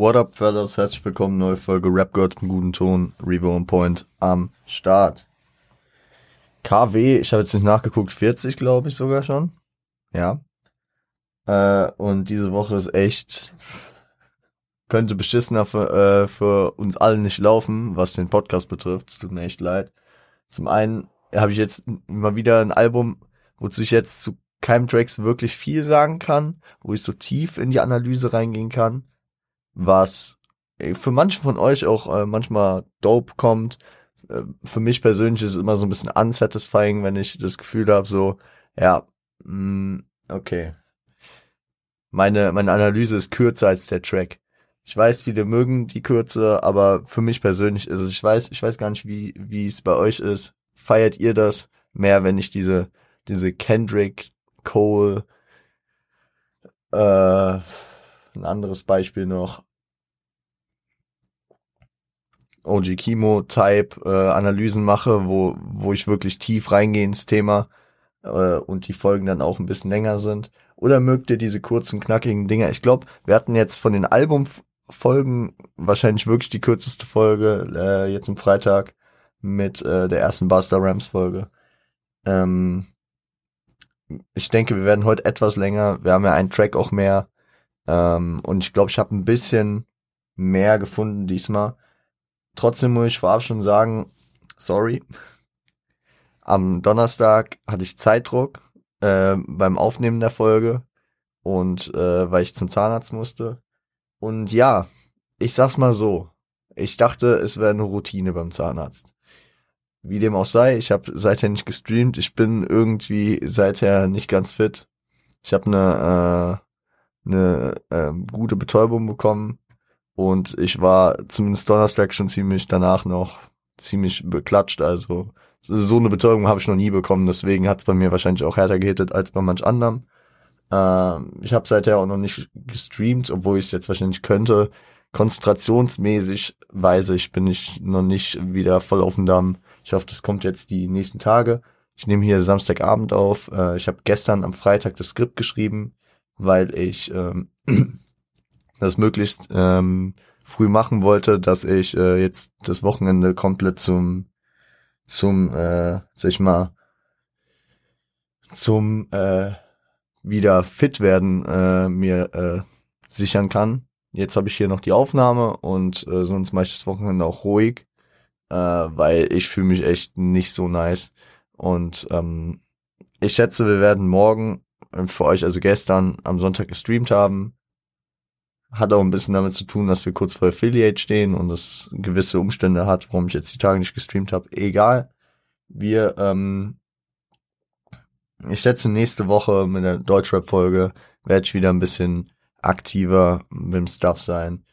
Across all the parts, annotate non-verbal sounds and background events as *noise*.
What up, fellas? Herzlich willkommen, neue Folge Rap Gott im guten Ton, Revo on Point am Start. KW, ich habe jetzt nicht nachgeguckt, 40 glaube ich sogar schon. Ja. Äh, und diese Woche ist echt, könnte beschissener für, äh, für uns alle nicht laufen, was den Podcast betrifft. Es tut mir echt leid. Zum einen habe ich jetzt mal wieder ein Album, wozu ich jetzt zu keinem Tracks wirklich viel sagen kann, wo ich so tief in die Analyse reingehen kann, was für manche von euch auch äh, manchmal dope kommt. Äh, für mich persönlich ist es immer so ein bisschen unsatisfying, wenn ich das Gefühl habe, so, ja, mh, mm, okay. Meine, meine Analyse ist kürzer als der Track. Ich weiß, viele mögen die Kürze, aber für mich persönlich ist es, ich weiß, ich weiß gar nicht, wie, wie es bei euch ist. Feiert ihr das mehr, wenn ich diese, diese Kendrick, Cole, äh, ein anderes Beispiel noch, OG Kimo Type äh, Analysen mache, wo wo ich wirklich tief reingehe ins Thema äh, und die Folgen dann auch ein bisschen länger sind. Oder mögt ihr diese kurzen knackigen Dinger? Ich glaube, wir hatten jetzt von den Albumfolgen wahrscheinlich wirklich die kürzeste Folge äh, jetzt am Freitag mit äh, der ersten Buster Rams Folge. Ähm, ich denke, wir werden heute etwas länger. Wir haben ja einen Track auch mehr. Ähm, und ich glaube, ich habe ein bisschen mehr gefunden diesmal. Trotzdem muss ich vorab schon sagen, sorry. Am Donnerstag hatte ich Zeitdruck äh, beim Aufnehmen der Folge und äh, weil ich zum Zahnarzt musste. Und ja, ich sag's mal so. Ich dachte, es wäre eine Routine beim Zahnarzt. Wie dem auch sei, ich habe seither nicht gestreamt. Ich bin irgendwie seither nicht ganz fit. Ich habe eine äh, eine äh, gute Betäubung bekommen und ich war zumindest Donnerstag schon ziemlich danach noch ziemlich beklatscht. Also so eine Betäubung habe ich noch nie bekommen. Deswegen hat es bei mir wahrscheinlich auch härter gehittet als bei manch anderem. Ähm, ich habe seither auch noch nicht gestreamt, obwohl ich es jetzt wahrscheinlich könnte. Konzentrationsmäßig weiß ich, bin ich noch nicht wieder voll auf dem Damm. Ich hoffe, das kommt jetzt die nächsten Tage. Ich nehme hier Samstagabend auf. Äh, ich habe gestern am Freitag das Skript geschrieben, weil ich ähm, *clears throat* das möglichst ähm, früh machen wollte, dass ich äh, jetzt das Wochenende komplett zum zum äh, sag ich mal zum äh, wieder fit werden äh, mir äh, sichern kann. Jetzt habe ich hier noch die Aufnahme und äh, sonst mache ich das Wochenende auch ruhig, äh, weil ich fühle mich echt nicht so nice. Und ähm, ich schätze, wir werden morgen äh, für euch, also gestern am Sonntag gestreamt haben hat auch ein bisschen damit zu tun, dass wir kurz vor Affiliate stehen und es gewisse Umstände hat, warum ich jetzt die Tage nicht gestreamt habe. Egal. Wir, ähm, ich schätze nächste Woche mit der Deutschrap-Folge werde ich wieder ein bisschen aktiver mit dem Stuff sein.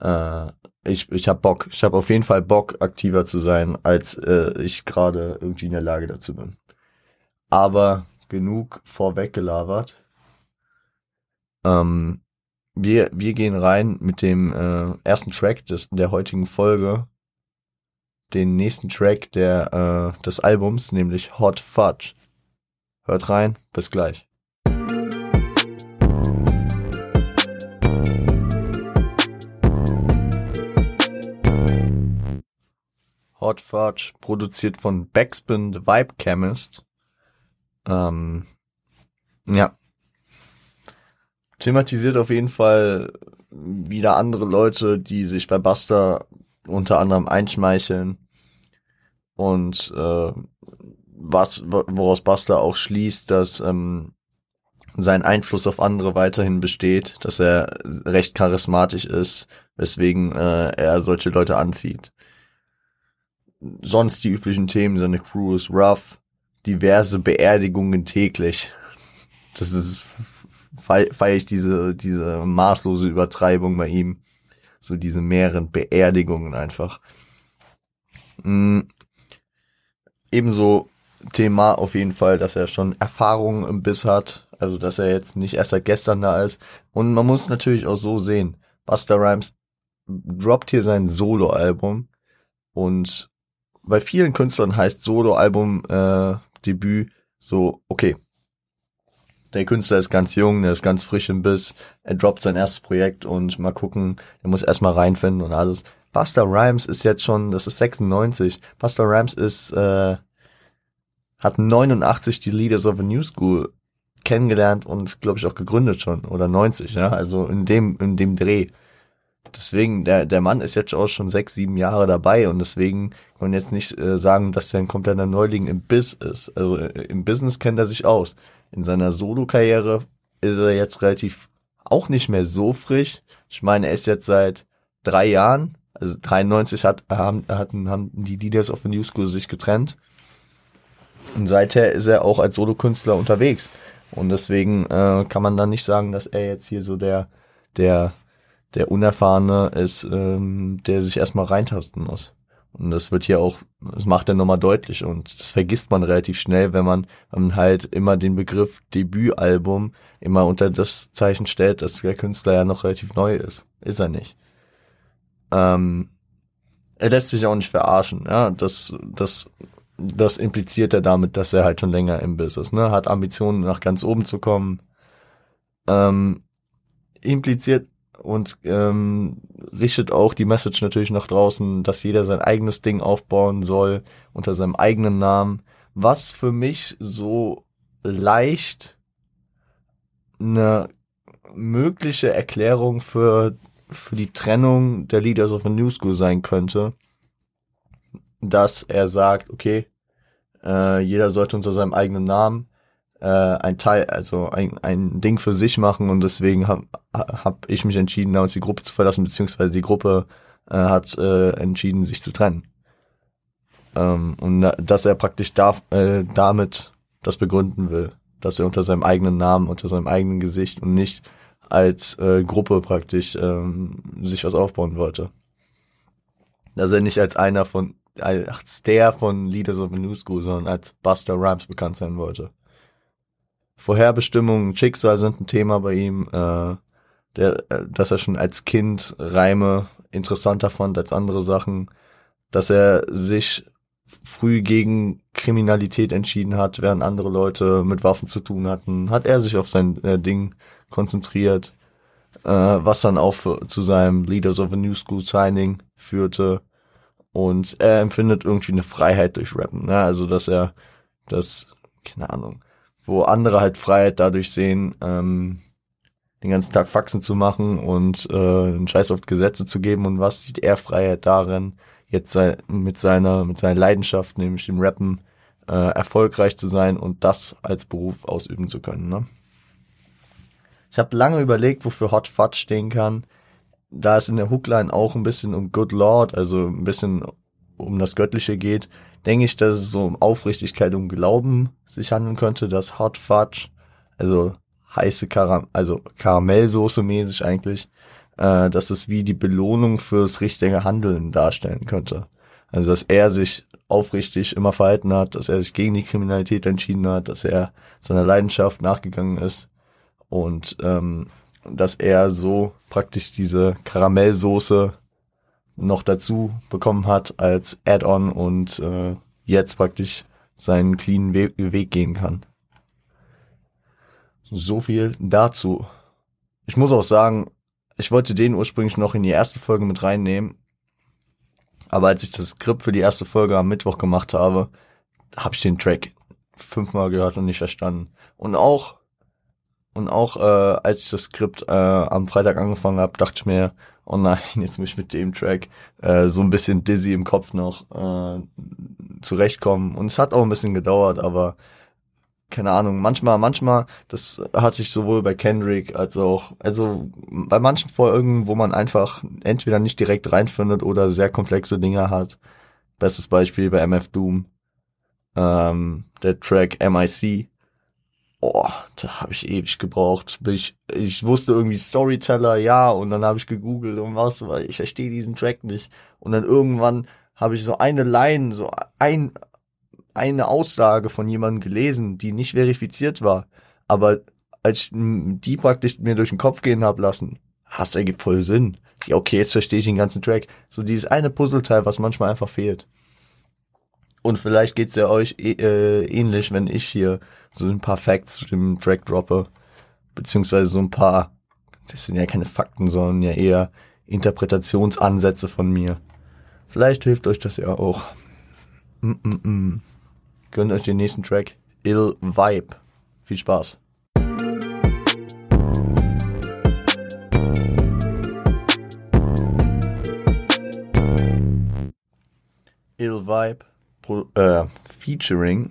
Äh, ich ich habe Bock. Ich habe auf jeden Fall Bock, aktiver zu sein, als äh, ich gerade irgendwie in der Lage dazu bin. Aber genug vorweggelabert. Ähm, wir, wir gehen rein mit dem äh, ersten Track des, der heutigen Folge, den nächsten Track der, äh, des Albums, nämlich Hot Fudge. Hört rein, bis gleich. Hot Fudge, produziert von Backspin The Vibe Chemist. Ähm, ja, thematisiert auf jeden Fall wieder andere Leute, die sich bei Buster unter anderem einschmeicheln und äh, was woraus Buster auch schließt, dass ähm, sein Einfluss auf andere weiterhin besteht, dass er recht charismatisch ist, weswegen äh, er solche Leute anzieht. Sonst die üblichen Themen, seine Crew ist rough, diverse Beerdigungen täglich. Das ist feiere ich diese, diese maßlose Übertreibung bei ihm. So diese mehreren Beerdigungen einfach. Mhm. Ebenso Thema auf jeden Fall, dass er schon Erfahrungen im Biss hat. Also, dass er jetzt nicht erst seit gestern da ist. Und man muss natürlich auch so sehen. Buster Rhymes droppt hier sein Solo-Album. Und bei vielen Künstlern heißt Solo-Album äh, Debüt so, okay, der Künstler ist ganz jung, der ist ganz frisch im Biss, er droppt sein erstes Projekt und mal gucken, er muss erstmal reinfinden und alles. Buster Rhymes ist jetzt schon, das ist 96. Buster Rhymes ist, äh, hat 89 die Leaders of a New School kennengelernt und glaube ich auch gegründet schon oder 90, ja, also in dem in dem Dreh. Deswegen der der Mann ist jetzt auch schon sechs sieben Jahre dabei und deswegen kann man jetzt nicht äh, sagen, dass er ein kompletter Neuling im Biz ist. Also äh, im Business kennt er sich aus. In seiner Solo-Karriere ist er jetzt relativ auch nicht mehr so frisch. Ich meine, er ist jetzt seit drei Jahren, also 93 hat, haben, hatten, haben die Leaders of the New School sich getrennt. Und seither ist er auch als Solokünstler unterwegs. Und deswegen äh, kann man dann nicht sagen, dass er jetzt hier so der, der, der Unerfahrene ist, ähm, der sich erstmal reintasten muss. Und das wird hier auch, das macht er nochmal deutlich und das vergisst man relativ schnell, wenn man, halt immer den Begriff Debütalbum immer unter das Zeichen stellt, dass der Künstler ja noch relativ neu ist. Ist er nicht. Ähm, er lässt sich auch nicht verarschen, ja, das, das, das impliziert er damit, dass er halt schon länger im Business, ne, hat Ambitionen nach ganz oben zu kommen, ähm, impliziert und ähm, richtet auch die Message natürlich nach draußen, dass jeder sein eigenes Ding aufbauen soll unter seinem eigenen Namen, was für mich so leicht eine mögliche Erklärung für für die Trennung der Leaders of a New School sein könnte, dass er sagt, okay, äh, jeder sollte unter seinem eigenen Namen äh, ein Teil, also ein, ein Ding für sich machen und deswegen habe hab ich mich entschieden, damals die Gruppe zu verlassen, beziehungsweise die Gruppe äh, hat äh, entschieden, sich zu trennen. Ähm, und dass er praktisch darf, äh, damit das begründen will, dass er unter seinem eigenen Namen, unter seinem eigenen Gesicht und nicht als äh, Gruppe praktisch ähm, sich was aufbauen wollte. Dass er nicht als einer von, als der von Leaders of the New School, sondern als Buster Rhymes bekannt sein wollte. Vorherbestimmung, Schicksal sind ein Thema bei ihm, äh, der, äh, dass er schon als Kind Reime interessanter fand als andere Sachen, dass er sich früh gegen Kriminalität entschieden hat, während andere Leute mit Waffen zu tun hatten, hat er sich auf sein äh, Ding konzentriert, äh, was dann auch für, zu seinem Leaders of a New School Signing führte. Und er empfindet irgendwie eine Freiheit durch Rappen, ne? also dass er das, keine Ahnung, wo andere halt Freiheit dadurch sehen, ähm, den ganzen Tag Faxen zu machen und äh, einen Scheiß auf Gesetze zu geben und was sieht er Freiheit darin, jetzt sei, mit seiner mit seiner Leidenschaft, nämlich dem Rappen, äh, erfolgreich zu sein und das als Beruf ausüben zu können. Ne? Ich habe lange überlegt, wofür Hot Fudge stehen kann. Da es in der Hookline auch ein bisschen um Good Lord, also ein bisschen um das Göttliche geht, denke ich, dass es so um Aufrichtigkeit und Glauben sich handeln könnte, dass Hot Fudge, also heiße Karam also Karamellsoße mäßig eigentlich, äh, dass es wie die Belohnung fürs richtige Handeln darstellen könnte. Also dass er sich aufrichtig immer verhalten hat, dass er sich gegen die Kriminalität entschieden hat, dass er seiner Leidenschaft nachgegangen ist und ähm, dass er so praktisch diese Karamellsoße noch dazu bekommen hat als Add-on und äh, jetzt praktisch seinen cleanen We Weg gehen kann. So viel dazu. Ich muss auch sagen, ich wollte den ursprünglich noch in die erste Folge mit reinnehmen, aber als ich das Skript für die erste Folge am Mittwoch gemacht habe, habe ich den Track fünfmal gehört und nicht verstanden. Und auch und auch äh, als ich das Skript äh, am Freitag angefangen habe, dachte ich mir, oh nein, *laughs* jetzt muss ich mit dem Track äh, so ein bisschen dizzy im Kopf noch äh, zurechtkommen. Und es hat auch ein bisschen gedauert, aber keine Ahnung, manchmal, manchmal, das hatte ich sowohl bei Kendrick als auch, also bei manchen Folgen, wo man einfach entweder nicht direkt reinfindet oder sehr komplexe Dinge hat. Bestes Beispiel bei MF Doom, ähm, der Track MIC, oh, da habe ich ewig gebraucht. Ich, ich wusste irgendwie Storyteller, ja, und dann habe ich gegoogelt und was, weil ich verstehe diesen Track nicht. Und dann irgendwann habe ich so eine Line, so ein, eine Aussage von jemandem gelesen, die nicht verifiziert war. Aber als ich die praktisch mir durch den Kopf gehen hab lassen, das ergibt voll Sinn. Ja, okay, jetzt verstehe ich den ganzen Track. So dieses eine Puzzleteil, was manchmal einfach fehlt. Und vielleicht geht's ja euch äh, ähnlich, wenn ich hier so ein paar Facts zu dem Track droppe. Beziehungsweise so ein paar, das sind ja keine Fakten, sondern ja eher Interpretationsansätze von mir. Vielleicht hilft euch das ja auch. Mm -mm -mm. Gönnt euch den nächsten Track. Ill Vibe. Viel Spaß. Ill Vibe äh, featuring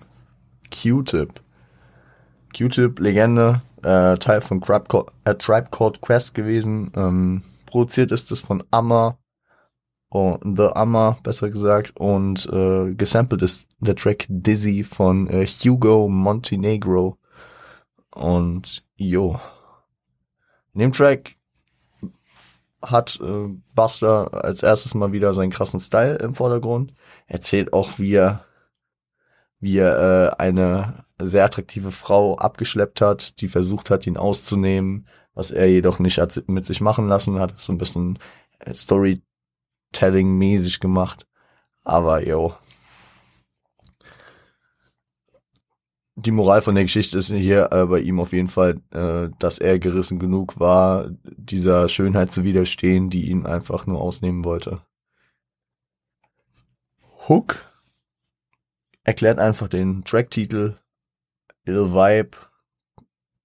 Q-Tip. Q-Tip, Legende, äh, Teil von Tribe, äh, Tribe Called Quest gewesen. Ähm, produziert ist es von Amma, oh, The Amma, besser gesagt, und äh, gesampelt ist der Track Dizzy von äh, Hugo Montenegro. Und jo. In dem Track hat äh, Buster als erstes mal wieder seinen krassen Style im Vordergrund. Erzählt auch, wie er, wie er äh, eine sehr attraktive Frau abgeschleppt hat, die versucht hat, ihn auszunehmen, was er jedoch nicht hat mit sich machen lassen hat. So ein bisschen äh, Storytelling-mäßig gemacht. Aber yo, die Moral von der Geschichte ist hier äh, bei ihm auf jeden Fall, äh, dass er gerissen genug war, dieser Schönheit zu widerstehen, die ihn einfach nur ausnehmen wollte. Hook erklärt einfach den Tracktitel Ill Vibe.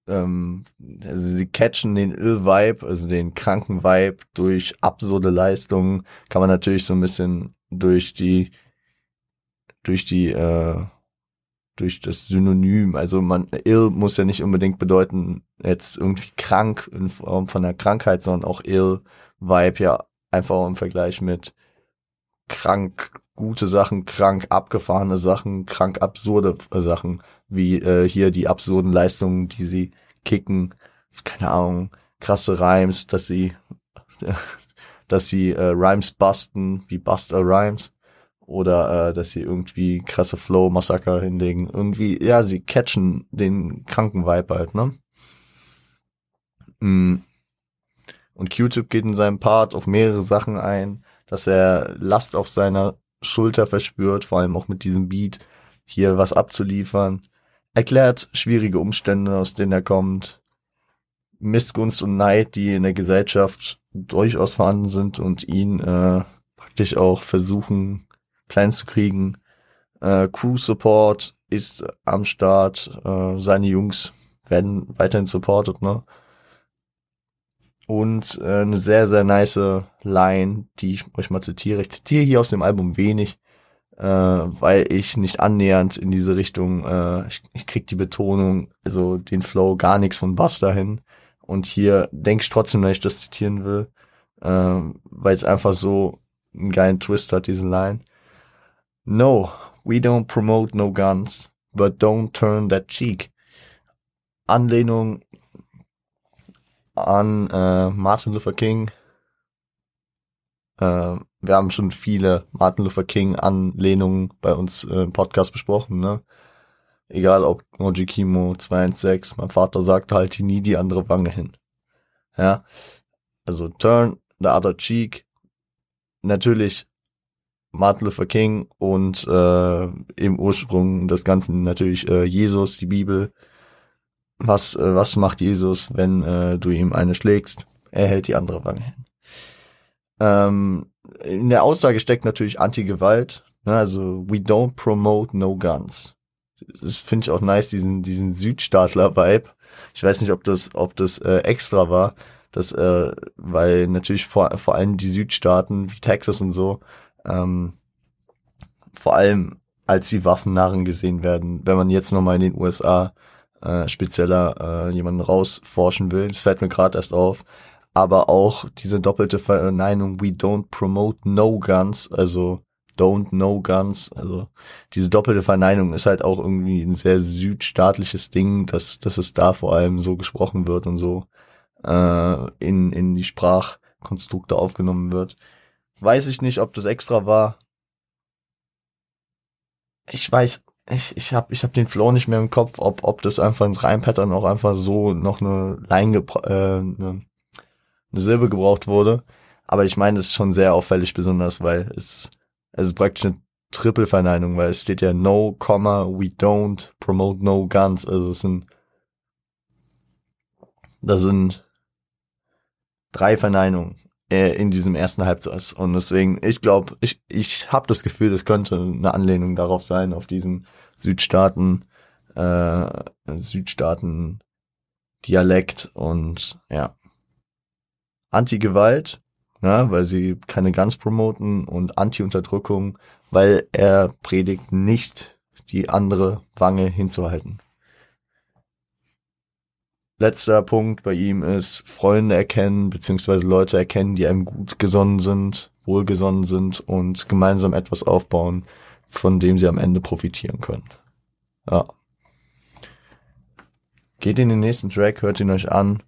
Ähm, also sie catchen den Ill Vibe, also den kranken Vibe durch absurde Leistungen. Kann man natürlich so ein bisschen durch die durch die äh, durch das Synonym. Also man, ill muss ja nicht unbedingt bedeuten, jetzt irgendwie krank in Form von einer Krankheit, sondern auch ill Vibe ja einfach im Vergleich mit krank gute Sachen, krank abgefahrene Sachen, krank absurde Sachen, wie äh, hier die absurden Leistungen, die sie kicken, keine Ahnung, krasse Rhymes, dass sie, *laughs* dass sie äh, Rhymes busten, wie Buster Rhymes oder äh, dass sie irgendwie krasse Flow-Massaker hinlegen. Irgendwie, ja, sie catchen den kranken Vibe halt, ne? Mm. Und Q-Tip geht in seinem Part auf mehrere Sachen ein, dass er Last auf seiner Schulter verspürt, vor allem auch mit diesem Beat, hier was abzuliefern. Erklärt schwierige Umstände, aus denen er kommt. Missgunst und Neid, die in der Gesellschaft durchaus vorhanden sind und ihn äh, praktisch auch versuchen klein zu kriegen. Äh, Crew Support ist am Start. Äh, seine Jungs werden weiterhin supported, ne? Und äh, eine sehr, sehr nice Line, die ich euch mal zitiere. Ich zitiere hier aus dem Album wenig, äh, weil ich nicht annähernd in diese Richtung, äh, ich, ich krieg die Betonung, also den Flow gar nichts von Buster hin. Und hier denke ich trotzdem, dass ich das zitieren will, äh, weil es einfach so einen geilen Twist hat, diese Line. No, we don't promote no guns, but don't turn that cheek. Anlehnung an äh, Martin Luther King. Äh, wir haben schon viele Martin Luther King Anlehnungen bei uns äh, im Podcast besprochen, ne? Egal ob Moji Kimo 216, mein Vater sagte halt nie die andere Wange hin. Ja. Also turn the other cheek. Natürlich Martin Luther King und äh, im Ursprung des Ganzen natürlich äh, Jesus, die Bibel. Was, äh, was macht Jesus, wenn äh, du ihm eine schlägst? Er hält die andere Wange hin. Ähm, in der Aussage steckt natürlich Anti-Gewalt. Ne? Also, we don't promote no guns. Das finde ich auch nice, diesen, diesen Südstaatler-Vibe. Ich weiß nicht, ob das, ob das äh, extra war, das, äh, weil natürlich vor, vor allem die Südstaaten wie Texas und so ähm, vor allem als die Waffennarren gesehen werden. Wenn man jetzt nochmal in den USA äh, spezieller äh, jemanden rausforschen will, das fällt mir gerade erst auf, aber auch diese doppelte Verneinung, we don't promote no guns, also don't no guns, also diese doppelte Verneinung ist halt auch irgendwie ein sehr südstaatliches Ding, dass, dass es da vor allem so gesprochen wird und so äh, in, in die Sprachkonstrukte aufgenommen wird. Weiß ich nicht, ob das extra war. Ich weiß, ich, ich hab, ich hab den Flow nicht mehr im Kopf, ob, ob das einfach ins Reimpattern auch einfach so noch eine Line, äh, eine, eine Silbe gebraucht wurde. Aber ich meine, das ist schon sehr auffällig besonders, weil es, es ist praktisch eine Triple-Verneinung, weil es steht ja no, comma, we don't promote no guns. Also es sind, das sind drei Verneinungen äh, in diesem ersten Halbsatz. Und deswegen, ich glaube, ich, ich habe das Gefühl, das könnte eine Anlehnung darauf sein, auf diesen Südstaaten, äh, Südstaaten Dialekt und ja. Anti-Gewalt, ja, weil sie keine Guns promoten und Anti-Unterdrückung, weil er predigt nicht die andere Wange hinzuhalten. Letzter Punkt bei ihm ist Freunde erkennen, beziehungsweise Leute erkennen, die einem gut gesonnen sind, wohlgesonnen sind und gemeinsam etwas aufbauen, von dem sie am Ende profitieren können. Ja. Geht in den nächsten Track, hört ihn euch an.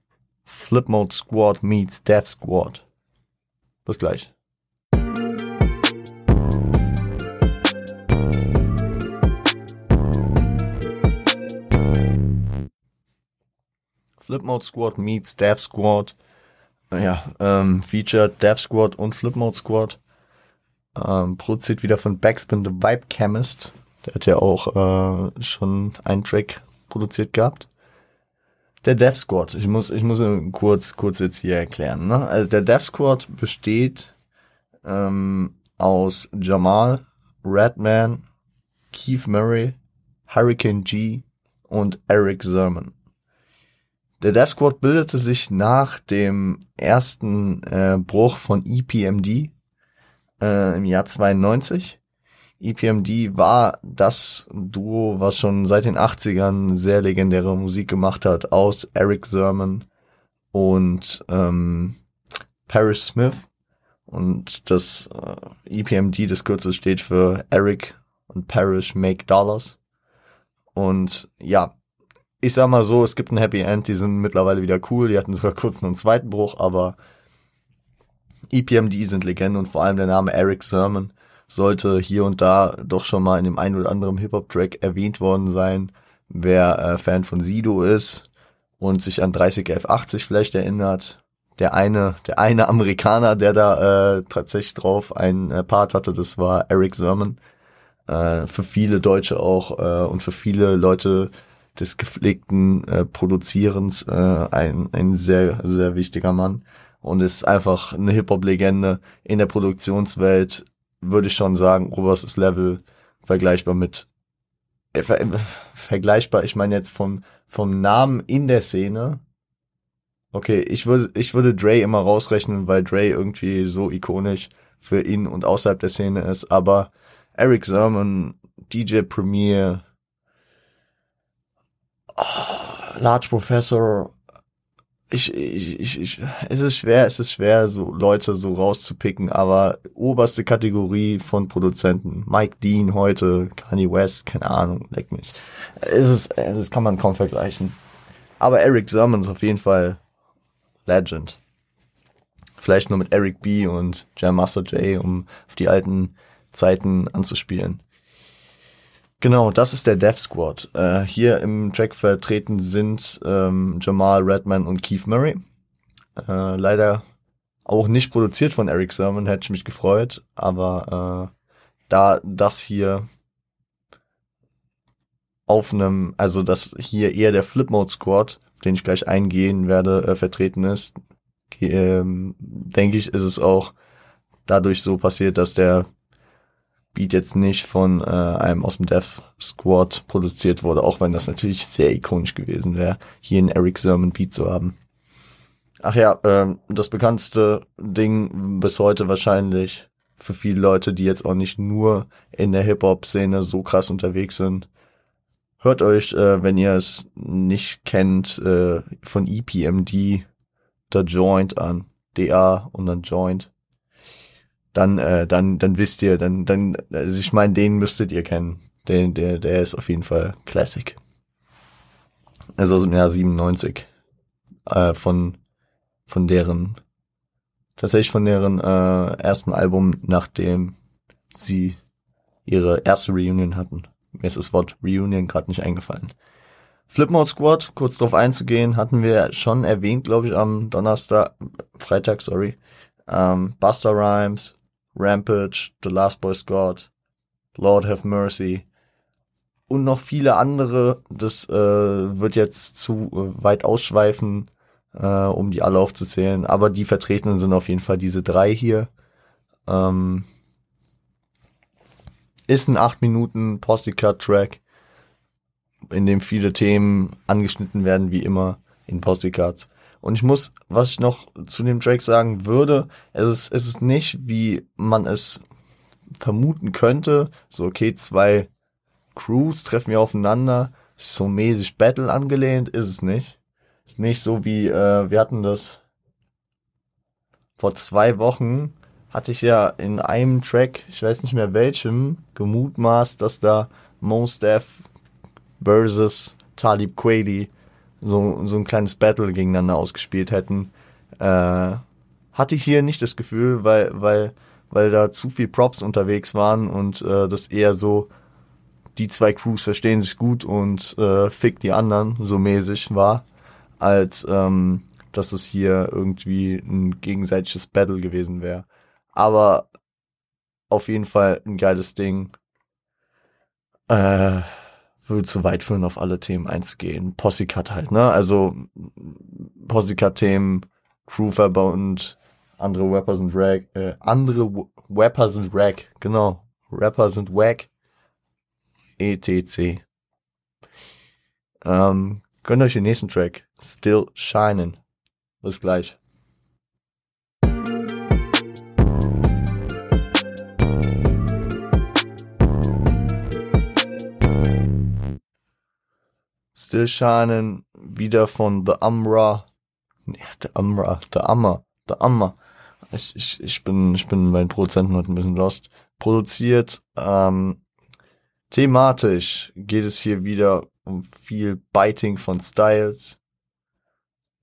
Flip Mode Squad meets Death Squad. Bis gleich. Flip Mode Squad meets Death Squad. Ja, ähm, featured Death Squad und Flip Mode Squad. Ähm, produziert wieder von Backspin the Vibe Chemist. Der hat ja auch äh, schon einen Track produziert gehabt. Der Death Squad, ich muss, ich muss kurz, kurz jetzt hier erklären. Ne? Also der Death Squad besteht ähm, aus Jamal, Redman, Keith Murray, Hurricane G und Eric Zerman. Der Death Squad bildete sich nach dem ersten äh, Bruch von EPMD äh, im Jahr 92. EPMD war das Duo, was schon seit den 80ern sehr legendäre Musik gemacht hat, aus Eric Sermon und ähm, Paris Smith. Und das äh, EPMD, das Kürzel steht für Eric und Paris Make Dollars. Und ja, ich sag mal so, es gibt ein Happy End, die sind mittlerweile wieder cool, die hatten sogar kurz einen zweiten Bruch, aber EPMD sind Legende und vor allem der Name Eric Sermon sollte hier und da doch schon mal in dem einen oder anderen Hip-Hop-Track erwähnt worden sein. Wer äh, Fan von Sido ist und sich an 30F80 vielleicht erinnert, der eine, der eine Amerikaner, der da äh, tatsächlich drauf einen äh, Part hatte, das war Eric Sermon. Äh, für viele Deutsche auch äh, und für viele Leute, des gepflegten äh, Produzierens äh, ein, ein sehr, sehr wichtiger Mann und ist einfach eine Hip-Hop-Legende in der Produktionswelt, würde ich schon sagen, oberstes Level, vergleichbar mit äh, ver, vergleichbar, ich meine jetzt vom, vom Namen in der Szene. Okay, ich würde, ich würde Dre immer rausrechnen, weil Dre irgendwie so ikonisch für ihn und außerhalb der Szene ist, aber Eric Sermon, DJ Premier, Large Professor, ich, ich, ich, ich, es ist schwer, es ist schwer, so Leute so rauszupicken, aber oberste Kategorie von Produzenten. Mike Dean heute, Kanye West, keine Ahnung, leck mich. Es ist, das kann man kaum vergleichen. Aber Eric Sermon ist auf jeden Fall Legend. Vielleicht nur mit Eric B. und Jam Master J, um auf die alten Zeiten anzuspielen. Genau, das ist der Death Squad. Äh, hier im Track vertreten sind ähm, Jamal Redman und Keith Murray. Äh, leider auch nicht produziert von Eric Sermon, hätte ich mich gefreut, aber äh, da das hier auf einem, also dass hier eher der Flip Mode Squad, auf den ich gleich eingehen werde, äh, vertreten ist, ähm, denke ich, ist es auch dadurch so passiert, dass der Beat jetzt nicht von äh, einem aus dem Death Squad produziert wurde, auch wenn das natürlich sehr ikonisch gewesen wäre, hier einen Eric Sermon Beat zu haben. Ach ja, ähm, das bekannteste Ding bis heute wahrscheinlich für viele Leute, die jetzt auch nicht nur in der Hip-Hop-Szene so krass unterwegs sind. Hört euch, äh, wenn ihr es nicht kennt, äh, von EPMD The Joint an. DA und dann Joint dann, äh, dann, dann wisst ihr, dann, dann, also ich meine, den müsstet ihr kennen. Den, der, der ist auf jeden Fall Classic. Also aus dem Jahr 97. Äh, von, von deren, tatsächlich von deren äh, ersten Album, nachdem sie ihre erste Reunion hatten. Mir ist das Wort Reunion gerade nicht eingefallen. Flipmode Squad, kurz drauf einzugehen, hatten wir schon erwähnt, glaube ich, am Donnerstag, Freitag, sorry. Ähm, Buster Rhymes, Rampage, The Last Boy Scout, Lord Have Mercy und noch viele andere. Das äh, wird jetzt zu äh, weit ausschweifen, äh, um die alle aufzuzählen. Aber die vertretenen sind auf jeden Fall diese drei hier. Ähm, ist ein 8 Minuten Posse-Cut-Track, in dem viele Themen angeschnitten werden, wie immer in Posse-Cuts. Und ich muss, was ich noch zu dem Track sagen würde, es ist, es ist nicht, wie man es vermuten könnte, so okay, zwei Crews treffen wir aufeinander, so mäßig Battle angelehnt, ist es nicht. Ist nicht so wie, äh, wir hatten das. Vor zwei Wochen, hatte ich ja in einem Track, ich weiß nicht mehr welchem, gemutmaßt, dass da Most Def versus Talib Kweli so, so ein kleines Battle gegeneinander ausgespielt hätten. Äh, hatte ich hier nicht das Gefühl, weil, weil, weil da zu viel Props unterwegs waren und äh, das eher so, die zwei Crews verstehen sich gut und äh, fick die anderen, so mäßig war, als ähm, dass es hier irgendwie ein gegenseitiges Battle gewesen wäre. Aber auf jeden Fall ein geiles Ding. Äh, würde zu weit führen, auf alle Themen einzugehen. Possycut halt, ne? Also Possycut-Themen, Crewverbund, andere Rapper sind Rag, äh, andere Rapper sind Rag, genau. Rapper sind Wack, etc. Ähm, gönnt euch den nächsten Track. Still Shining. Bis gleich. Still Shining, wieder von The Umra. Nee, The Umra, The Amma, The Amma. Ich, ich, ich bin, ich bin bei den Produzenten heute ein bisschen lost. Produziert, ähm, thematisch geht es hier wieder um viel Biting von Styles.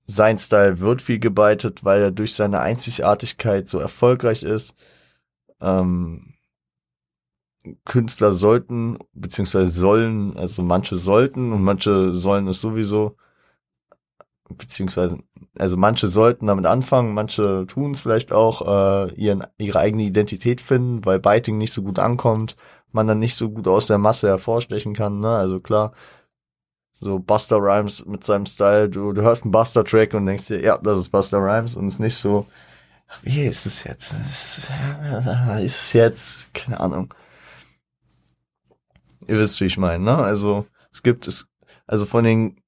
Sein Style wird viel gebeitet, weil er durch seine Einzigartigkeit so erfolgreich ist. Ähm, Künstler sollten, beziehungsweise sollen, also manche sollten und manche sollen es sowieso, beziehungsweise, also manche sollten damit anfangen, manche tun es vielleicht auch, äh, ihren, ihre eigene Identität finden, weil Biting nicht so gut ankommt, man dann nicht so gut aus der Masse hervorstechen kann, ne, also klar, so Buster Rhymes mit seinem Style, du, du hörst einen Buster-Track und denkst dir, ja, das ist Buster Rhymes und ist nicht so, wie ist es jetzt? Ist es, *laughs* ist es jetzt, keine Ahnung Ihr wisst, wie ich meine, ne? Also es gibt es, also von den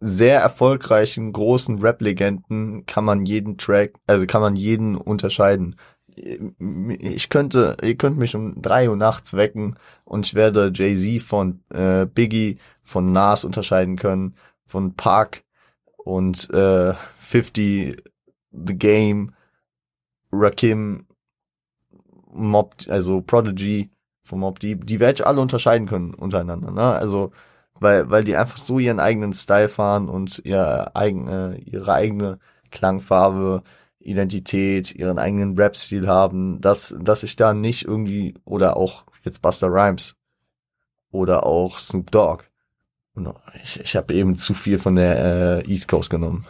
sehr erfolgreichen großen Rap-Legenden kann man jeden Track, also kann man jeden unterscheiden. Ich könnte, ihr könnt mich um drei Uhr nachts wecken und ich werde Jay-Z von äh, Biggie, von Nas unterscheiden können, von Park und äh, 50, The Game, Rakim, Mob, also Prodigy, vom Mob, die, die werde ich alle unterscheiden können untereinander, ne? Also, weil, weil die einfach so ihren eigenen Style fahren und ihr eigene, ihre eigene Klangfarbe, Identität, ihren eigenen Rap-Stil haben, dass, dass ich da nicht irgendwie, oder auch jetzt Buster Rhymes oder auch Snoop Dogg. Ich, ich habe eben zu viel von der äh, East Coast genommen.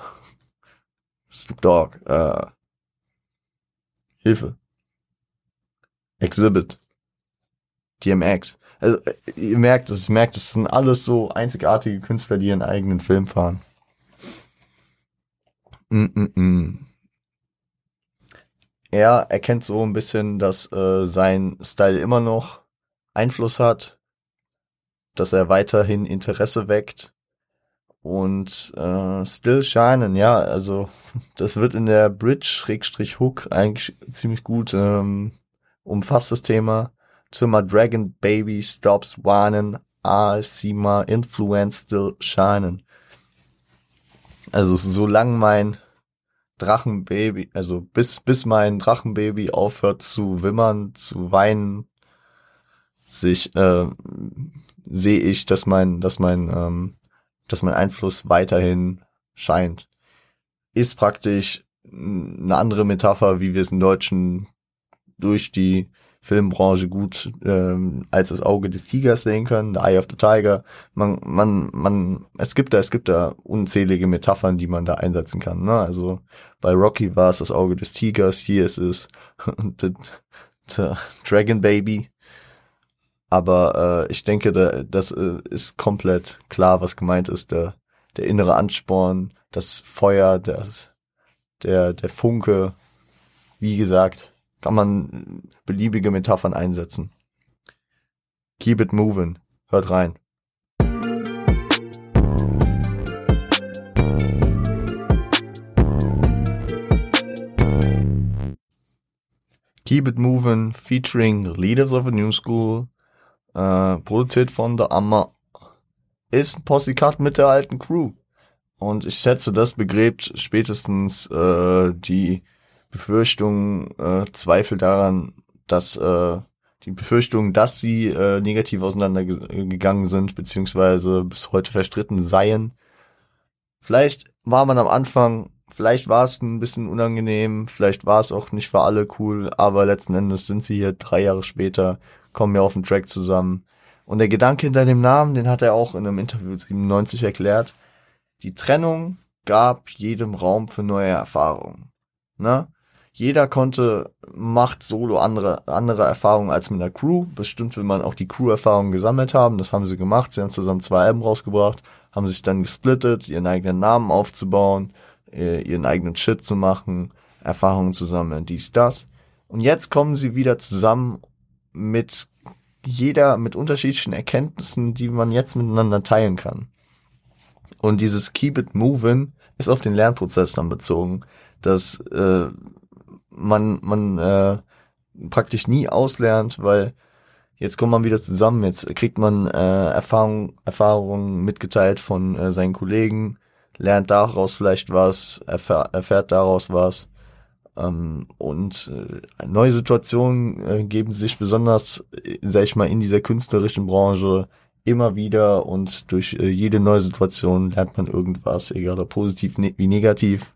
*laughs* Snoop Dogg, äh, Hilfe. Exhibit. DMX. Also ihr merkt es, ihr merkt, es sind alles so einzigartige Künstler, die ihren eigenen Film fahren. Mm -mm -mm. Er erkennt so ein bisschen, dass äh, sein Style immer noch Einfluss hat, dass er weiterhin Interesse weckt und äh, Still Shinen, ja, also *laughs* das wird in der Bridge-Hook eigentlich ziemlich gut ähm, umfasst das Thema my dragon baby stops see my influence still shining. Also solange mein Drachenbaby, also bis, bis mein Drachenbaby aufhört zu wimmern, zu weinen, sich, äh, sehe ich, dass mein, dass mein, ähm, dass mein Einfluss weiterhin scheint. Ist praktisch eine andere Metapher, wie wir es in Deutschen durch die Filmbranche gut ähm, als das Auge des Tigers sehen können, The Eye of the Tiger. Man, man, man, es gibt da, es gibt da unzählige Metaphern, die man da einsetzen kann. Ne? Also bei Rocky war es das Auge des Tigers, hier ist es *laughs* the, the Dragon Baby. Aber äh, ich denke, da, das äh, ist komplett klar, was gemeint ist. Der, der innere Ansporn, das Feuer, das, der, der Funke. Wie gesagt, kann man beliebige Metaphern einsetzen. Keep it moving. Hört rein. Keep It Moving featuring Leaders of a New School, äh, produziert von The Amma, ist ein Possycut mit der alten Crew. Und ich schätze, das begräbt spätestens äh, die Befürchtung, äh, Zweifel daran, dass äh, die Befürchtung, dass sie äh, negativ auseinandergegangen sind, beziehungsweise bis heute verstritten seien. Vielleicht war man am Anfang Vielleicht war es ein bisschen unangenehm, vielleicht war es auch nicht für alle cool, aber letzten Endes sind sie hier drei Jahre später, kommen wir auf den Track zusammen. Und der Gedanke hinter dem Namen, den hat er auch in einem Interview 97 erklärt. Die Trennung gab jedem Raum für neue Erfahrungen. Ne? Jeder konnte, macht solo andere, andere Erfahrungen als mit der Crew. Bestimmt will man auch die Crew-Erfahrungen gesammelt haben. Das haben sie gemacht. Sie haben zusammen zwei Alben rausgebracht, haben sich dann gesplittet, ihren eigenen Namen aufzubauen äh, ihren eigenen Shit zu machen, Erfahrungen zu sammeln, dies, das. Und jetzt kommen sie wieder zusammen mit jeder, mit unterschiedlichen Erkenntnissen, die man jetzt miteinander teilen kann. Und dieses Keep It Moving ist auf den Lernprozess dann bezogen, dass äh, man, man äh, praktisch nie auslernt, weil jetzt kommt man wieder zusammen, jetzt kriegt man äh, Erfahrung, Erfahrungen mitgeteilt von äh, seinen Kollegen, lernt daraus vielleicht was, erfähr, erfährt daraus was. Ähm, und äh, neue Situationen äh, geben sich besonders, äh, sag ich mal, in dieser künstlerischen Branche immer wieder und durch äh, jede neue Situation lernt man irgendwas, egal ob positiv ne wie negativ.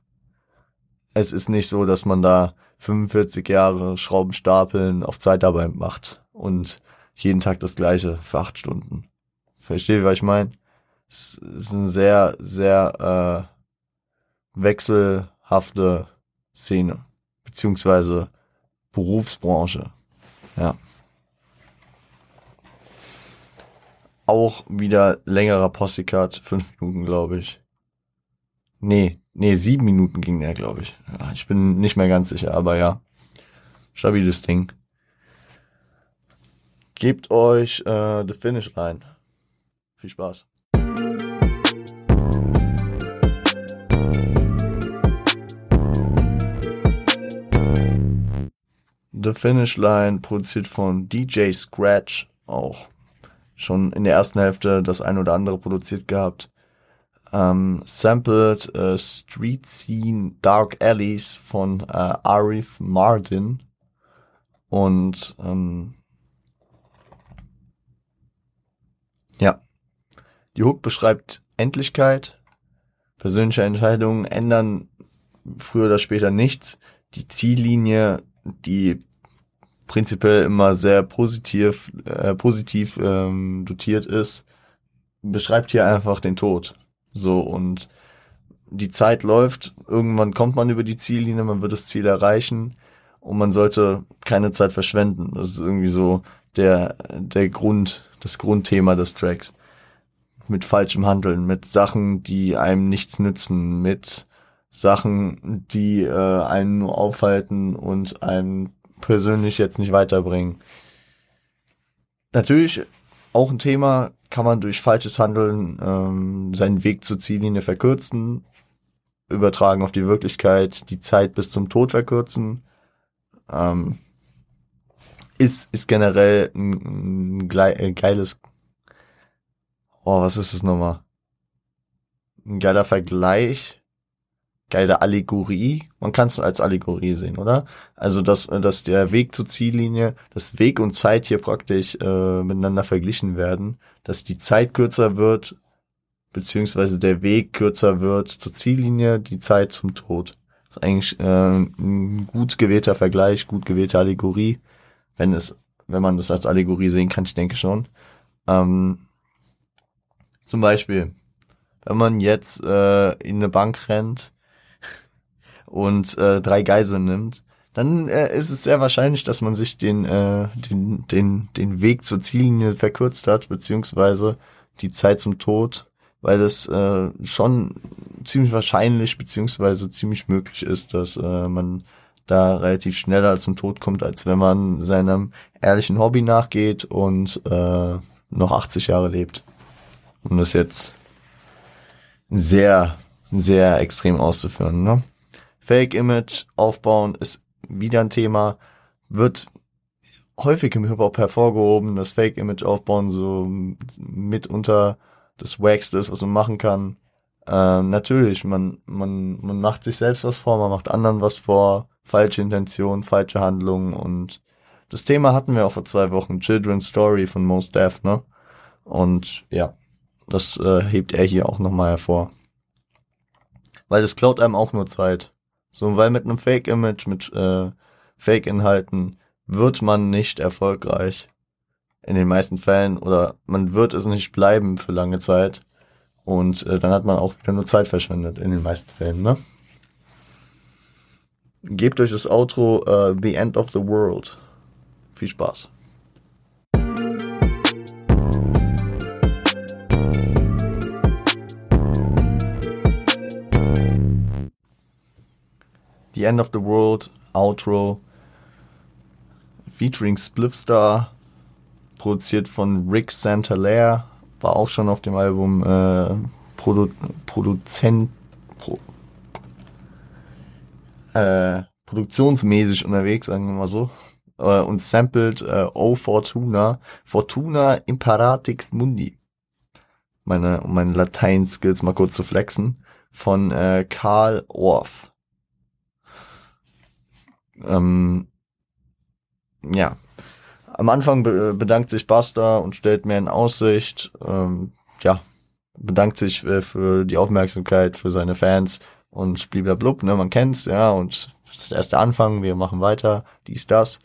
Es ist nicht so, dass man da 45 Jahre Schrauben stapeln auf Zeitarbeit macht und jeden Tag das gleiche für acht Stunden. Versteht, was ich meine? es ist eine sehr, sehr äh, wechselhafte Szene, beziehungsweise Berufsbranche. Ja. Auch wieder längerer Postikat, fünf Minuten, glaube ich. Nee, nee, sieben Minuten ging der, glaube ich. Ich bin nicht mehr ganz sicher, aber ja. Stabiles Ding. Gebt euch äh, The Finish rein. Viel Spaß. The Finish Line, produziert von DJ Scratch, auch schon in der ersten Hälfte das ein oder andere produziert gehabt. Ähm, sampled äh, Street Scene Dark Alleys von äh, Arif Mardin und ähm, ja, die Hook beschreibt Endlichkeit, persönliche Entscheidungen ändern früher oder später nichts. Die Ziellinie, die prinzipiell immer sehr positiv, äh, positiv ähm, dotiert ist, beschreibt hier einfach den Tod. So und die Zeit läuft, irgendwann kommt man über die Ziellinie, man wird das Ziel erreichen und man sollte keine Zeit verschwenden. Das ist irgendwie so der, der Grund, das Grundthema des Tracks. Mit falschem Handeln, mit Sachen, die einem nichts nützen, mit Sachen, die äh, einen nur aufhalten und einen persönlich jetzt nicht weiterbringen. Natürlich auch ein Thema, kann man durch falsches Handeln ähm, seinen Weg zur Ziellinie verkürzen, übertragen auf die Wirklichkeit, die Zeit bis zum Tod verkürzen. Ähm, ist, ist generell ein, ein äh, geiles, oh, was ist das nochmal? Ein geiler Vergleich geile Allegorie. Man kann es als Allegorie sehen, oder? Also, dass, dass der Weg zur Ziellinie, dass Weg und Zeit hier praktisch äh, miteinander verglichen werden, dass die Zeit kürzer wird, beziehungsweise der Weg kürzer wird zur Ziellinie, die Zeit zum Tod. Das ist eigentlich äh, ein gut gewählter Vergleich, gut gewählte Allegorie, wenn es, wenn man das als Allegorie sehen kann, ich denke schon. Ähm, zum Beispiel, wenn man jetzt äh, in eine Bank rennt und äh, drei Geiseln nimmt, dann äh, ist es sehr wahrscheinlich, dass man sich den, äh, den, den, den Weg zur Ziellinie verkürzt hat, beziehungsweise die Zeit zum Tod, weil es äh, schon ziemlich wahrscheinlich, beziehungsweise ziemlich möglich ist, dass äh, man da relativ schneller zum Tod kommt, als wenn man seinem ehrlichen Hobby nachgeht und äh, noch 80 Jahre lebt. Um das jetzt sehr, sehr extrem auszuführen. Ne? Fake-Image aufbauen ist wieder ein Thema, wird häufig im Hip-Hop hervorgehoben, dass Fake-Image aufbauen so mitunter das Wackste ist, was man machen kann. Ähm, natürlich, man, man, man macht sich selbst was vor, man macht anderen was vor, falsche Intentionen, falsche Handlungen und das Thema hatten wir auch vor zwei Wochen, Children's Story von Most Def, ne? Und ja, das äh, hebt er hier auch nochmal hervor. Weil das klaut einem auch nur Zeit. So, weil mit einem Fake-Image, mit äh, Fake-Inhalten wird man nicht erfolgreich. In den meisten Fällen. Oder man wird es nicht bleiben für lange Zeit. Und äh, dann hat man auch wieder nur Zeit verschwendet in den meisten Fällen, ne? Gebt euch das Outro uh, The End of the World. Viel Spaß. The End of the World Outro featuring Spliffstar, produziert von Rick Santalaire, war auch schon auf dem Album äh, Produ Produzent Pro äh, produktionsmäßig unterwegs, sagen wir mal so. Äh, und sampled äh, O Fortuna, Fortuna Imperatix Mundi. Meine, um meine Latein-Skills mal kurz zu flexen. Von äh, Karl Orff. Ähm, ja. Am Anfang be bedankt sich Buster und stellt mir in Aussicht, ähm, ja, bedankt sich äh, für die Aufmerksamkeit, für seine Fans und blub, ne, man kennt's, ja, und das ist erst der Anfang, wir machen weiter, dies, das.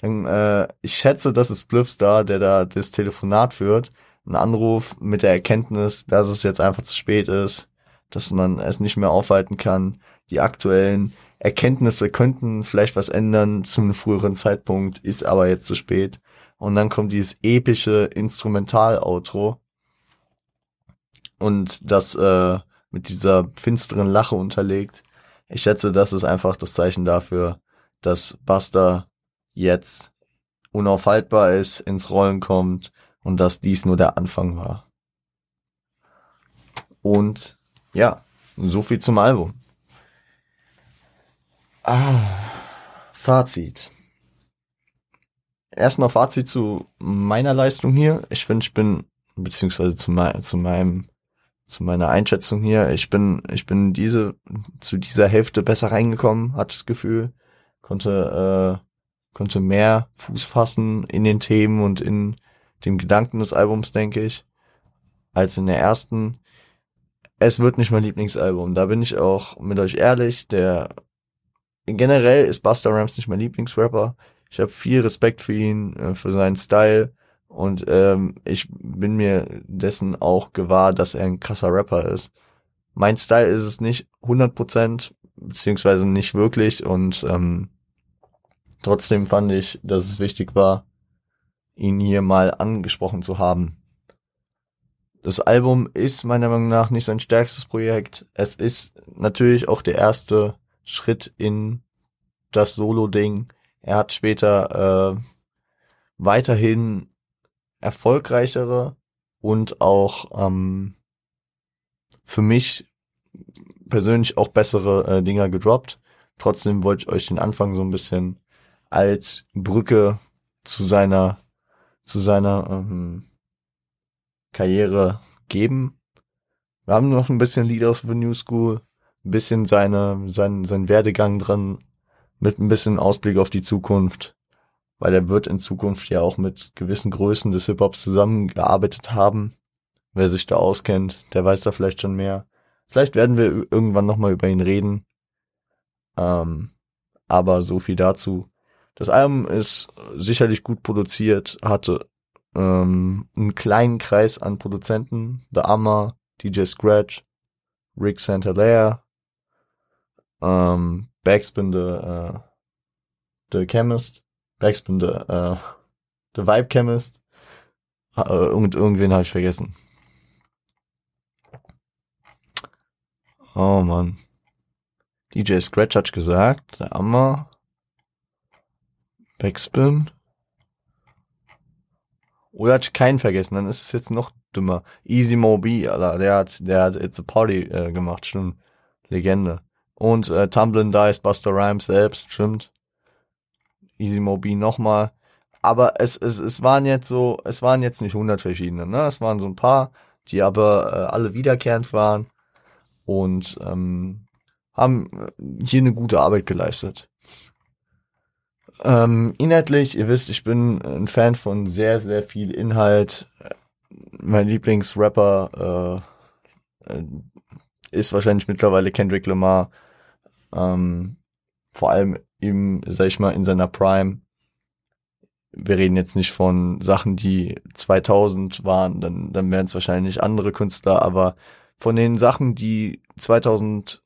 Dann, äh, ich schätze, das ist Bliffstar, der da das Telefonat führt, ein Anruf mit der Erkenntnis, dass es jetzt einfach zu spät ist, dass man es nicht mehr aufhalten kann. Die aktuellen Erkenntnisse könnten vielleicht was ändern zu einem früheren Zeitpunkt, ist aber jetzt zu spät. Und dann kommt dieses epische Instrumental-Outro. Und das äh, mit dieser finsteren Lache unterlegt. Ich schätze, das ist einfach das Zeichen dafür, dass Buster jetzt unaufhaltbar ist, ins Rollen kommt und dass dies nur der Anfang war. Und ja, so viel zum Album. Ah, Fazit. Erstmal Fazit zu meiner Leistung hier. Ich finde, ich bin, beziehungsweise zu, mein, zu meinem zu meiner Einschätzung hier. Ich bin, ich bin diese, zu dieser Hälfte besser reingekommen, hatte das Gefühl, konnte, äh, konnte mehr Fuß fassen in den Themen und in dem Gedanken des Albums, denke ich, als in der ersten. Es wird nicht mein Lieblingsalbum. Da bin ich auch mit euch ehrlich. Der generell ist Buster Rams nicht mein Lieblingsrapper. Ich habe viel Respekt für ihn, äh, für seinen Style. Und ähm, ich bin mir dessen auch gewahr, dass er ein krasser Rapper ist. Mein Style ist es nicht 100%, beziehungsweise nicht wirklich. Und ähm, trotzdem fand ich, dass es wichtig war, ihn hier mal angesprochen zu haben. Das Album ist meiner Meinung nach nicht sein stärkstes Projekt. Es ist natürlich auch der erste Schritt in das Solo-Ding. Er hat später äh, weiterhin erfolgreichere und auch ähm, für mich persönlich auch bessere äh, Dinger gedroppt. Trotzdem wollte ich euch den Anfang so ein bisschen als Brücke zu seiner zu seiner ähm, Karriere geben. Wir haben noch ein bisschen Lied aus the New School, bisschen seine, sein, sein Werdegang dran, mit ein bisschen Ausblick auf die Zukunft weil er wird in Zukunft ja auch mit gewissen Größen des Hip-Hops zusammengearbeitet haben. Wer sich da auskennt, der weiß da vielleicht schon mehr. Vielleicht werden wir irgendwann nochmal über ihn reden. Ähm, aber so viel dazu. Das Album ist sicherlich gut produziert, hatte ähm, einen kleinen Kreis an Produzenten. The Amma, DJ Scratch, Rick Santalaire, ähm, Backspin the, äh, The Chemist, Backspin The, äh, *laughs* The Vibe Chemist äh, und irgendwen habe ich vergessen. Oh man. DJ Scratch hat gesagt, der Hammer. Backspin. Oder hat keinen vergessen, dann ist es jetzt noch dümmer. Easy Mobi, Alter, der hat, der hat It's a Party äh, gemacht, stimmt. Legende. Und äh, Tumblin Dice, Buster Rhymes selbst, stimmt. Easy Mobi nochmal. Aber es, es, es waren jetzt so, es waren jetzt nicht 100 verschiedene, ne? Es waren so ein paar, die aber äh, alle wiederkehrend waren und ähm, haben äh, hier eine gute Arbeit geleistet. Ähm, inhaltlich, ihr wisst, ich bin ein Fan von sehr, sehr viel Inhalt. Mein Lieblingsrapper äh, äh, ist wahrscheinlich mittlerweile Kendrick Lamar. Ähm, vor allem im, sag ich mal, in seiner Prime. Wir reden jetzt nicht von Sachen, die 2000 waren, dann, dann wären es wahrscheinlich andere Künstler, aber von den Sachen, die 2000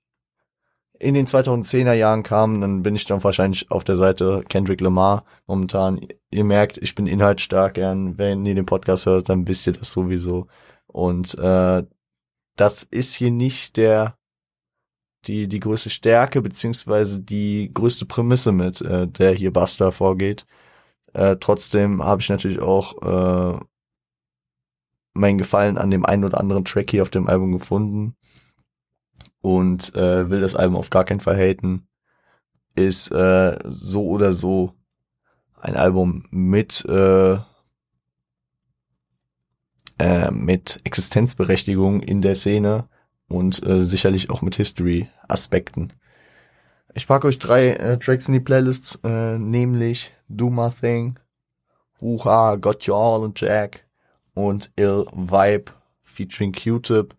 in den 2010er Jahren kamen, dann bin ich dann wahrscheinlich auf der Seite Kendrick Lamar momentan. Ihr merkt, ich bin inhaltsstark gern. Wenn ihr den Podcast hört, dann wisst ihr das sowieso. Und äh, das ist hier nicht der die die größte Stärke beziehungsweise die größte Prämisse mit äh, der hier Buster vorgeht. Äh, trotzdem habe ich natürlich auch äh, meinen Gefallen an dem einen oder anderen Track hier auf dem Album gefunden und äh, will das Album auf gar keinen Fall haten. Ist äh, so oder so ein Album mit äh, äh, mit Existenzberechtigung in der Szene und äh, sicherlich auch mit History-Aspekten. Ich packe euch drei äh, Tracks in die Playlists, äh, nämlich Do My Thing, Huha, Got You All und Jack und Ill Vibe featuring Q-Tip.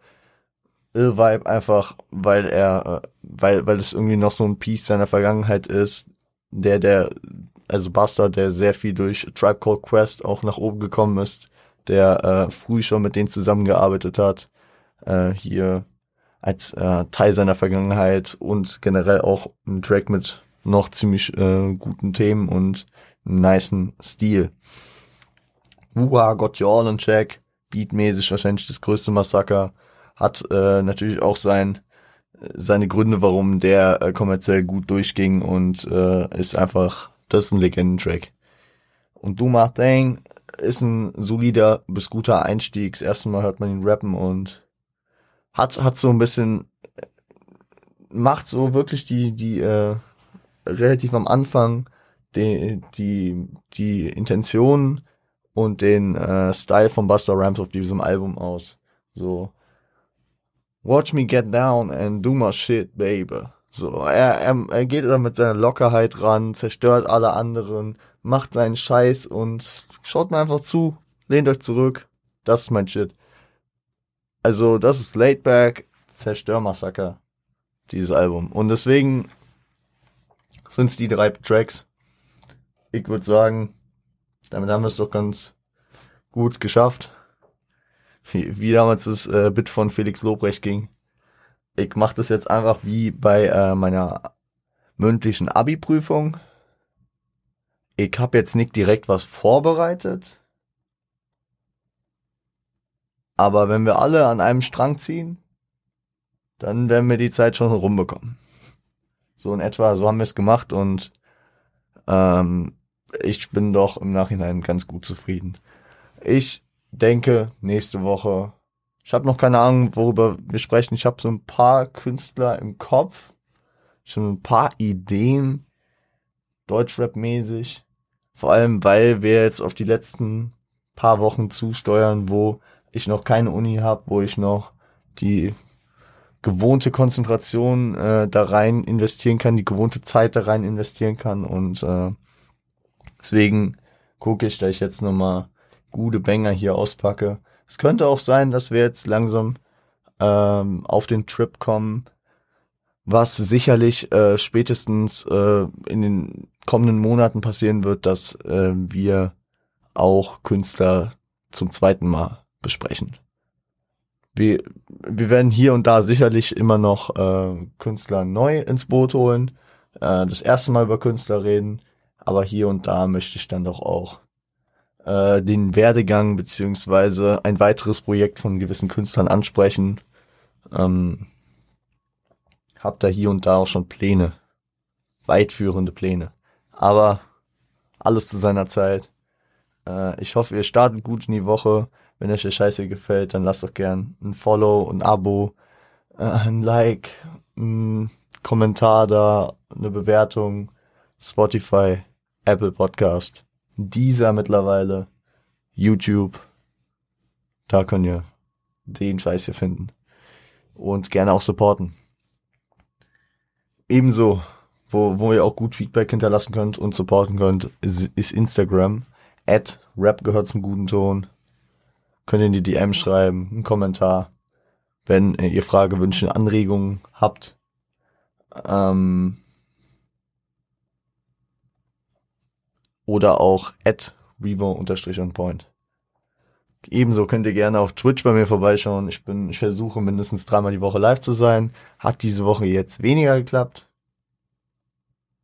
Vibe einfach, weil er, äh, weil, weil es irgendwie noch so ein Piece seiner Vergangenheit ist, der, der, also Buster, der sehr viel durch Tribe Called Quest auch nach oben gekommen ist, der äh, früh schon mit denen zusammengearbeitet hat, äh, hier als äh, Teil seiner Vergangenheit und generell auch ein Track mit noch ziemlich äh, guten Themen und einem niceen Stil. Wuha, Got You All in Check, beatmäßig wahrscheinlich das größte Massaker, hat äh, natürlich auch sein seine Gründe, warum der äh, kommerziell gut durchging und äh, ist einfach, das ist ein Legendentrack. Und Du Mach Dang ist ein solider bis guter Einstieg. Das erste Mal hört man ihn rappen und hat, hat so ein bisschen, macht so wirklich die, die, äh, relativ am Anfang die, die, die Intention und den äh, Style von Buster Rhymes auf diesem Album aus. So, Watch me get down and do my shit, baby. So, er, er, er geht da mit seiner Lockerheit ran, zerstört alle anderen, macht seinen Scheiß und schaut mir einfach zu, lehnt euch zurück. Das ist mein Shit. Also, das ist Laidback, Zerstörmassaker, dieses Album. Und deswegen sind's die drei Tracks. Ich würde sagen, damit haben wir es doch ganz gut geschafft wie, wie damals das äh, Bit von Felix Lobrecht ging. Ich mache das jetzt einfach wie bei äh, meiner mündlichen Abi-Prüfung. Ich habe jetzt nicht direkt was vorbereitet. Aber wenn wir alle an einem Strang ziehen, dann werden wir die Zeit schon rumbekommen. So in etwa, so haben wir es gemacht und ähm, ich bin doch im Nachhinein ganz gut zufrieden. Ich denke, nächste Woche. Ich habe noch keine Ahnung, worüber wir sprechen. Ich habe so ein paar Künstler im Kopf, schon ein paar Ideen, Deutschrap-mäßig. Vor allem, weil wir jetzt auf die letzten paar Wochen zusteuern, wo ich noch keine Uni habe, wo ich noch die gewohnte Konzentration äh, da rein investieren kann, die gewohnte Zeit da rein investieren kann und äh, deswegen gucke ich, da ich jetzt nochmal gute Banger hier auspacke. Es könnte auch sein, dass wir jetzt langsam ähm, auf den Trip kommen, was sicherlich äh, spätestens äh, in den kommenden Monaten passieren wird, dass äh, wir auch Künstler zum zweiten Mal besprechen. Wir, wir werden hier und da sicherlich immer noch äh, Künstler neu ins Boot holen, äh, das erste Mal über Künstler reden, aber hier und da möchte ich dann doch auch äh, den Werdegang beziehungsweise ein weiteres Projekt von gewissen Künstlern ansprechen. Ähm, hab da hier und da auch schon Pläne, weitführende Pläne, aber alles zu seiner Zeit. Äh, ich hoffe, ihr startet gut in die Woche. Wenn euch der Scheiße gefällt, dann lasst doch gern ein Follow, ein Abo, äh, ein Like, ein Kommentar da, eine Bewertung, Spotify, Apple Podcast, dieser mittlerweile, YouTube. Da könnt ihr den Scheiß hier finden. Und gerne auch supporten. Ebenso, wo, wo ihr auch gut Feedback hinterlassen könnt und supporten könnt, ist, ist Instagram. At Rap gehört zum guten Ton. Könnt ihr in die DM schreiben, einen Kommentar. Wenn ihr Frage, Wünsche, Anregungen habt. Ähm, oder auch at revo-on-point. Ebenso könnt ihr gerne auf Twitch bei mir vorbeischauen. Ich bin, ich versuche mindestens dreimal die Woche live zu sein. Hat diese Woche jetzt weniger geklappt.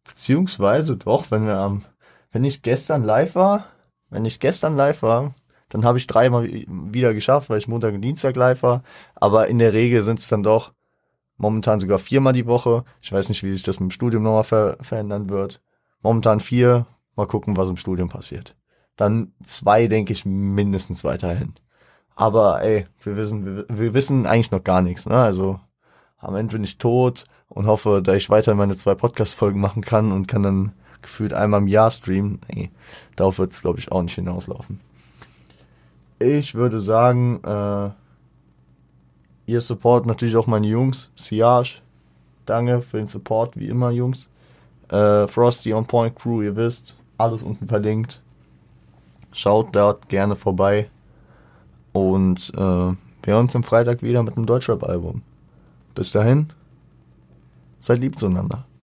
Beziehungsweise doch, wenn wir am, wenn ich gestern live war, wenn ich gestern live war, dann habe ich dreimal wieder geschafft, weil ich Montag und Dienstag live war. Aber in der Regel sind es dann doch momentan sogar viermal die Woche. Ich weiß nicht, wie sich das mit dem Studium nochmal ver verändern wird. Momentan vier. Mal gucken, was im Studium passiert. Dann zwei, denke ich, mindestens weiterhin. Aber ey, wir wissen, wir, wir wissen eigentlich noch gar nichts. Ne? Also am Ende bin ich tot und hoffe, da ich weiter meine zwei Podcast-Folgen machen kann und kann dann gefühlt einmal im Jahr streamen. Nee, darauf wird es, glaube ich, auch nicht hinauslaufen. Ich würde sagen, äh, ihr Support natürlich auch meine Jungs. Siage, danke für den Support, wie immer, Jungs. Äh, Frosty on Point Crew, ihr wisst, alles unten verlinkt. Schaut dort gerne vorbei. Und äh, wir hören uns am Freitag wieder mit einem Deutschrap-Album. Bis dahin, seid lieb zueinander.